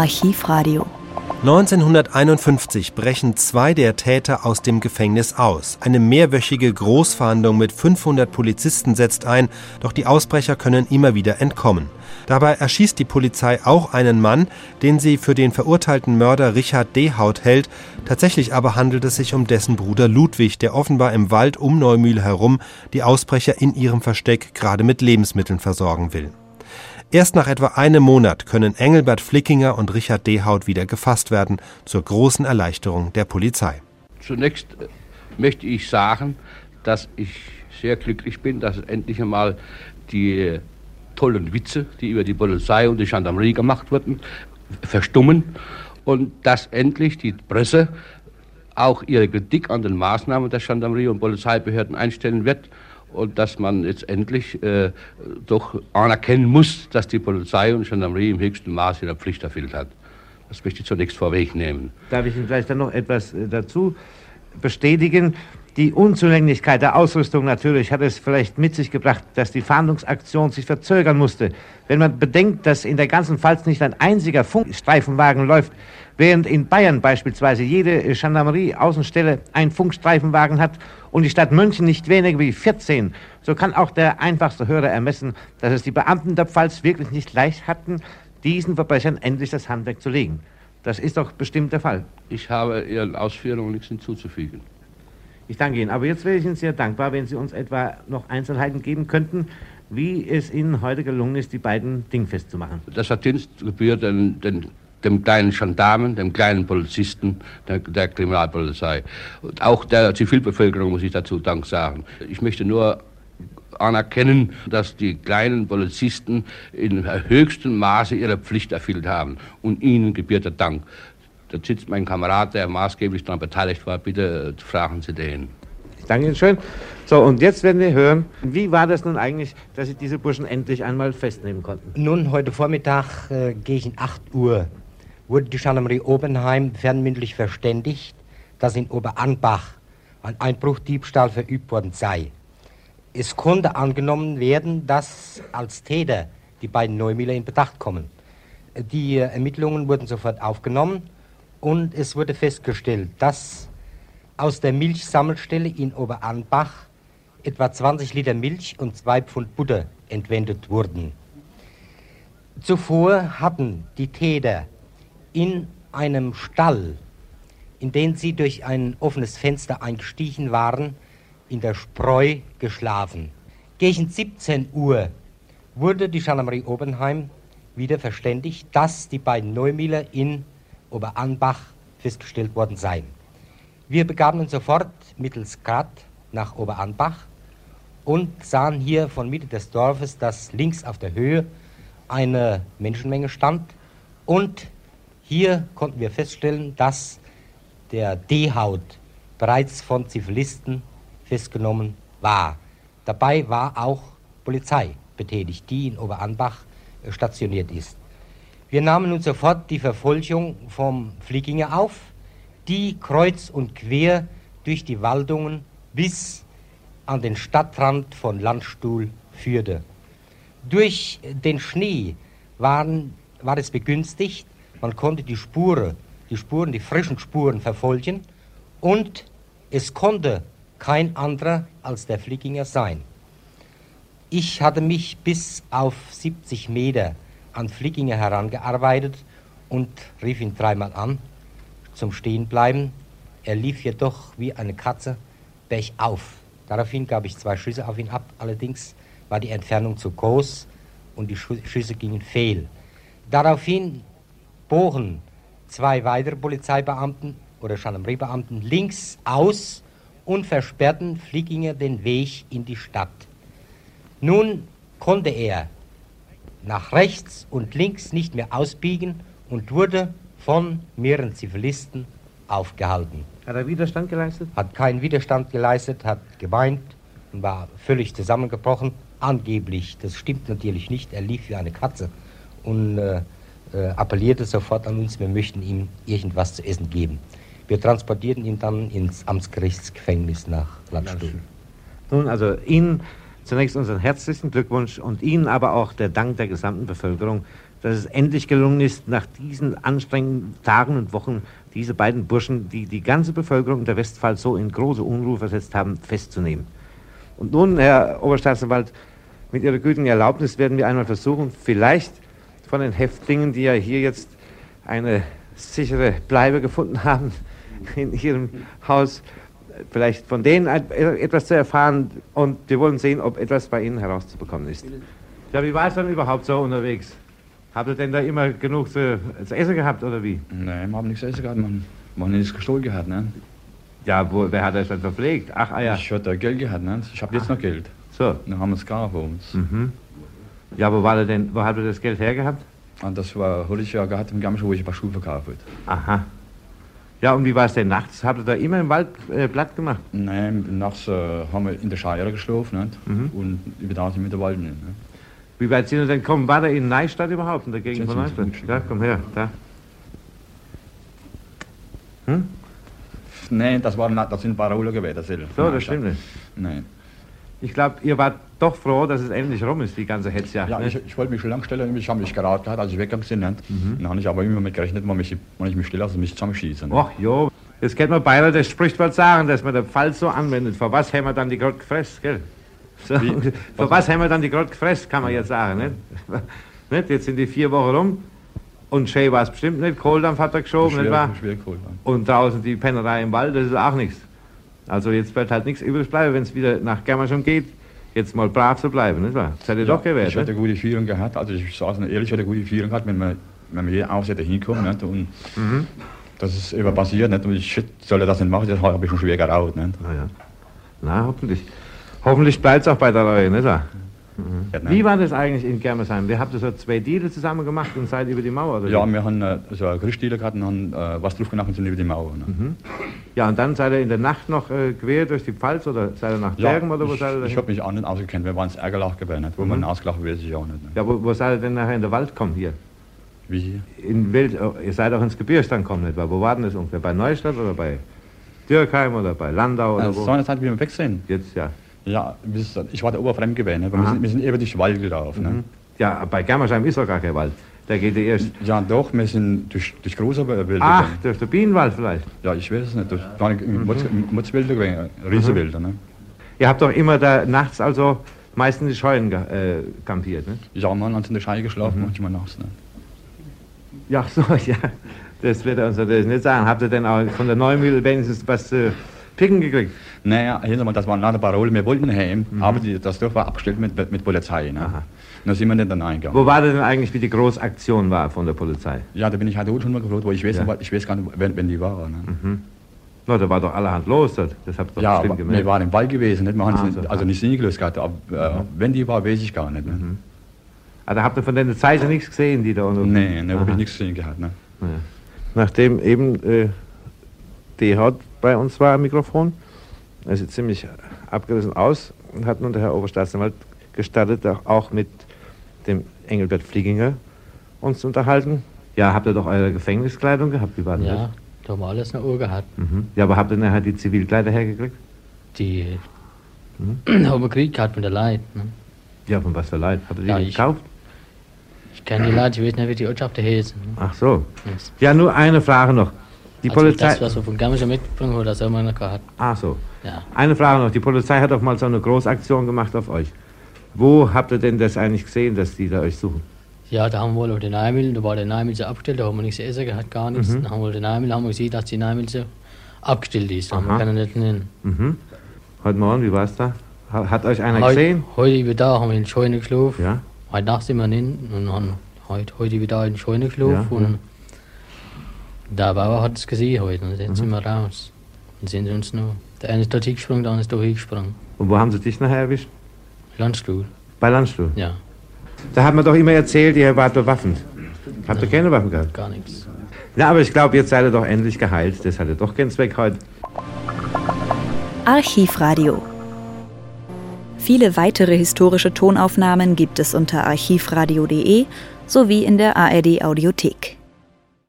Archivradio. 1951 brechen zwei der Täter aus dem Gefängnis aus. Eine mehrwöchige Großfahndung mit 500 Polizisten setzt ein, doch die Ausbrecher können immer wieder entkommen. Dabei erschießt die Polizei auch einen Mann, den sie für den verurteilten Mörder Richard Dehaut hält. Tatsächlich aber handelt es sich um dessen Bruder Ludwig, der offenbar im Wald um Neumühl herum die Ausbrecher in ihrem Versteck gerade mit Lebensmitteln versorgen will. Erst nach etwa einem Monat können Engelbert Flickinger und Richard Dehaut wieder gefasst werden, zur großen Erleichterung der Polizei. Zunächst äh, möchte ich sagen, dass ich sehr glücklich bin, dass endlich einmal die äh, tollen Witze, die über die Polizei und die Gendarmerie gemacht wurden, verstummen und dass endlich die Presse auch ihre Kritik an den Maßnahmen der Gendarmerie und Polizeibehörden einstellen wird und dass man jetzt endlich äh, doch anerkennen muss, dass die Polizei und Gendarmerie im höchsten Maße ihre Pflicht erfüllt hat. Das möchte ich zunächst vorwegnehmen. Darf ich Ihnen vielleicht dann noch etwas äh, dazu bestätigen? Die Unzulänglichkeit der Ausrüstung natürlich hat es vielleicht mit sich gebracht, dass die Fahndungsaktion sich verzögern musste. Wenn man bedenkt, dass in der ganzen Pfalz nicht ein einziger Funkstreifenwagen läuft, während in Bayern beispielsweise jede Gendarmerie-Außenstelle einen Funkstreifenwagen hat und die Stadt München nicht weniger wie 14, so kann auch der einfachste Hörer ermessen, dass es die Beamten der Pfalz wirklich nicht leicht hatten, diesen Verbrechern endlich das Handwerk zu legen. Das ist doch bestimmt der Fall. Ich habe Ihren Ausführungen nichts hinzuzufügen. Ich danke Ihnen. Aber jetzt wäre ich Ihnen sehr dankbar, wenn Sie uns etwa noch Einzelheiten geben könnten, wie es Ihnen heute gelungen ist, die beiden dingfest zu machen. Das Verdienst gebührt den, den, dem kleinen Gendarmen, dem kleinen Polizisten der, der Kriminalpolizei. Und auch der Zivilbevölkerung muss ich dazu Dank sagen. Ich möchte nur anerkennen, dass die kleinen Polizisten in höchstem Maße ihre Pflicht erfüllt haben. Und ihnen gebührt der Dank. Da sitzt mein Kamerad, der maßgeblich daran beteiligt war. Bitte äh, fragen Sie den. Ich danke Ihnen schön. So, und jetzt werden wir hören, wie war das nun eigentlich, dass Sie diese Burschen endlich einmal festnehmen konnten? Nun, heute Vormittag äh, gegen 8 Uhr wurde die Gendarmerie Obenheim fernmündlich verständigt, dass in Oberanbach ein Einbruchdiebstahl verübt worden sei. Es konnte angenommen werden, dass als Täter die beiden Neumüller in Bedacht kommen. Die Ermittlungen wurden sofort aufgenommen und es wurde festgestellt, dass aus der Milchsammelstelle in Oberanbach etwa 20 Liter Milch und zwei Pfund Butter entwendet wurden. Zuvor hatten die Täter in einem Stall, in den sie durch ein offenes Fenster eingestiegen waren, in der Spreu geschlafen. Gegen 17 Uhr wurde die Gendarmerie Obenheim wieder verständigt, dass die beiden Neumüller in Oberanbach festgestellt worden sei. Wir begaben uns sofort mittels Grad nach Oberanbach und sahen hier von Mitte des Dorfes, dass links auf der Höhe eine Menschenmenge stand und hier konnten wir feststellen, dass der D-Haut bereits von Zivilisten festgenommen war. Dabei war auch Polizei betätigt, die in Oberanbach stationiert ist. Wir nahmen nun sofort die Verfolgung vom Flieginger auf, die kreuz und quer durch die Waldungen bis an den Stadtrand von Landstuhl führte. Durch den Schnee waren, war es begünstigt, man konnte die Spuren, die Spuren, die frischen Spuren verfolgen und es konnte kein anderer als der Flieginger sein. Ich hatte mich bis auf 70 Meter an Flickinger herangearbeitet und rief ihn dreimal an zum Stehenbleiben. Er lief jedoch wie eine Katze bergauf. Daraufhin gab ich zwei Schüsse auf ihn ab. Allerdings war die Entfernung zu groß und die Schüsse gingen fehl. Daraufhin bogen zwei weitere Polizeibeamten oder Gendarmeriebeamten links aus und versperrten Flickinger den Weg in die Stadt. Nun konnte er nach rechts und links nicht mehr ausbiegen und wurde von mehreren Zivilisten aufgehalten. Hat er Widerstand geleistet? Hat keinen Widerstand geleistet, hat geweint und war völlig zusammengebrochen. Angeblich, das stimmt natürlich nicht, er lief wie eine Katze und äh, äh, appellierte sofort an uns, wir möchten ihm irgendwas zu essen geben. Wir transportierten ihn dann ins Amtsgerichtsgefängnis nach Landstuhl. Nun, also Ihnen Zunächst unseren herzlichen Glückwunsch und Ihnen aber auch der Dank der gesamten Bevölkerung dass es endlich gelungen ist, nach diesen anstrengenden Tagen und Wochen diese beiden Burschen, die die ganze Bevölkerung der Westpfalz so in große Unruhe versetzt haben, festzunehmen. Und nun, Herr Oberstaatsanwalt, mit Ihrer gütigen Erlaubnis werden wir einmal versuchen, vielleicht von den Häftlingen, die ja hier jetzt eine sichere Bleibe gefunden haben in Ihrem Haus, vielleicht von denen etwas zu erfahren und wir wollen sehen, ob etwas bei Ihnen herauszubekommen ist. Ja, wie war es dann überhaupt so unterwegs? Habt ihr denn da immer genug zu, zu essen gehabt oder wie? Nein, wir haben nichts zu essen gehabt, man, wir haben nichts gestohlen gehabt, ne? Ja, wo, wer hat das dann verpflegt? Ach, ah ja. Ich hatte Geld gehabt, ne? Ich habe jetzt noch Geld. So. Dann haben wir es gar für uns. Mhm. Ja, wo war der denn, wo habt ihr das Geld hergehabt? Und das war, hatte ich ja gehabt im Gammisch, wo ich ein paar Schuhe verkauft habe. Aha. Ja, und wie war es denn nachts? Habt ihr da immer im Wald äh, platt gemacht? Nein, nachts äh, haben wir in der Scheire geschlafen nicht? Mhm. und über Tag sind wir mit der Wald nicht. Ne? Wie weit sind wir denn gekommen? War der in Neustadt überhaupt, in der Gegend von Neustadt? Ja, komm her, da. Hm? Nein, das, waren, das sind Parolen gewesen. Das So, das stimmt nicht. Nein. Ich glaube, ihr wart doch froh, dass es endlich rum ist, die ganze Hetzjagd. Ja, ne? ich, ich wollte mich schon lange stellen, ich habe mich gerade gehabt, als ich weggegangen bin. Nicht? Dann habe ich aber immer mit gerechnet, wenn, mich, wenn ich mich stelle, also mich zusammenschießen. nicht? Och, jo. Das kennt man beinahe das Sprichwort sagen, dass man den Fall so anwendet. Vor was haben wir dann die Grott gefressen, gell? So, vor was haben wir dann die Grott gefressen, kann man jetzt sagen, nicht? nicht? Jetzt sind die vier Wochen rum und schön war es bestimmt nicht. Kohldampf hat er geschoben, nicht wahr? schwer, schwer cool. Und draußen die Pennerei im Wald, das ist auch nichts. Also jetzt wird halt nichts übrig bleiben, wenn es wieder nach Germerschon geht. Jetzt mal brav zu bleiben, nicht wahr? Das hätte doch gewährt, Ich hatte ne? gute Führung gehabt, also ich sage ehrlich, ich hatte gute Führung gehabt, wenn man, wenn man hier außer hinkommt. Nicht? Und Mhm. das ist immer passiert, nicht? und ich shit, soll er das nicht machen, das habe ich schon schwer geraut. Nicht? Na ja. Na, hoffentlich. Hoffentlich bleibt es auch bei der Reue, nicht wahr? Ja, nein. Wie war das eigentlich in Germersheim? Wir habt ihr so zwei Deale zusammen gemacht und seid über die Mauer? Oder Ja, wie? wir haben äh, so eine Gerüstdiele gehabt und haben äh, was drauf gemacht und sind über die Mauer. Ne? Mhm. ja, und dann seid ihr in der Nacht noch äh, quer durch die Pfalz oder seid ihr nach Ja, Bergen oder wo ich, seid ihr ich habe mich auch nicht ausgekannt, wir waren es Ärgerlach gewesen, wo man ausgelacht wird, weiß ich auch nicht. Ne? Ja, wo, wo seid ihr denn nachher in den Wald kommen hier? Wie hier? In Wild, oh, ihr seid auch ins Gebirge dann kommen, nicht wahr? Wo war denn das ungefähr? Bei Neustadt oder bei Dürkheim oder bei Landau oder Also, wo? so eine Zeit, wie wir weg sind. Jetzt ja. Ja, ich war der Oberfremd gewesen, ne? wir, sind, wir sind eben durch den Wald gelaufen. Ne? Ja, bei Germersheim ist doch gar kein Wald. Da geht ihr erst. Ja, doch, wir sind durch, durch große Wälder Ach, gegangen. durch den Bienenwald vielleicht. Ja, ich weiß es nicht, durch nicht, mhm. Mutzwälder gewesen, Riesenwälder. Ne? Ihr habt doch immer da nachts also meistens die Scheunen äh, kampiert, ne? Ja, man hat in der Schei geschlafen, manchmal nachts. Ne? Ja, so, ja. Das wird er uns natürlich nicht sagen. Habt ihr denn auch von der Neumühle wenigstens was äh, picken gekriegt? Naja, hintermal, das war eine Parole, wir wollten heim, aber die, das Dorf war abgestellt mit, mit, Polizei. Ne? Aha. Da sind wir nicht dann eingegangen. Wo war denn eigentlich, wie die Großaktion war von der Polizei? Ja, da bin ich auch schon mal gefragt, wo ich weiß, Ja. nicht, ich weiß gar nicht, wenn, wenn die war. Ne? No, da war doch allerhand los dort. Das habt ihr doch Ja, bestimmt wir gemerkt. waren im Wald gewesen, nicht? Wir Ah, es so. nicht- also nicht sinngelöst gehabt, aber äh, wenn die war, weiß ich gar nicht. Ne? Ah, da habt ihr von den Zeichen nichts gesehen, die da unten. Nee, ne, habe ich nichts gesehen gehabt. Ne? Nachdem eben äh, die Haut bei uns war am Mikrofon, er sieht ziemlich abgerissen aus und hat nun der Herr Oberstaatsanwalt gestattet, auch- mit dem Engelbert Flieginger uns zu unterhalten. Ja, habt ihr doch eure Gefängniskleidung gehabt? Wie war denn Ja, da haben wir alles noch Uhr gehabt. das? Mhm. Ja, aber habt ihr nachher die Zivilkleider hergekriegt? Die Mhm. haben wir Krieg gehabt mit der Leid. Ne? Ja, von was für Leid? Habt ihr die Ja, gekauft? Ich kenne die Leute, ich weiß nicht, wie die Ortschaften heißen. Ne? Ach so. Das- Ja, nur eine Frage noch. Die also Polizei. Das, was wir von Gammischer mitgebracht haben, das haben wir noch gehabt. Ach so. Ja. Eine Frage noch. Die Polizei hat doch mal so eine Großaktion gemacht auf euch. Wo habt ihr denn das eigentlich gesehen, dass die da euch suchen? ja, da haben wir den Neimel, da war der Neimel so abgestellt, da haben wir nichts essen gehabt, gar nichts. Mhm. Dann haben wir den Neimel, haben wir gesehen, dass die Neimel so abgestellt ist. Man kann er nicht nennen. Mhm. Heute Morgen, wie war's da? Ha- Hat euch einer Heute, gesehen? heute über da haben wir in die Scheune geschlafen. Ja. Heute Nacht sind wir hin und haben heute, heute wieder in die Scheune geschlafen. Ja, und der Bauer hat es gesehen heute und dann sind Mhm. wir raus. Und sind uns noch, der eine ist dort hingesprungen, der andere ist da hingesprungen. Und wo haben sie dich nachher erwischt? Landstuhl, Bei Landstuhl. ja, Da hat man doch immer erzählt, ihr wart bewaffnet. Habt ihr keine Waffen gehabt? gar nichts. Na, aber ich glaube, jetzt seid ihr doch endlich geheilt. Das hatte doch keinen Zweck heute. Archivradio. Viele weitere historische Tonaufnahmen gibt es unter archivradio.de sowie in der ARD Audiothek.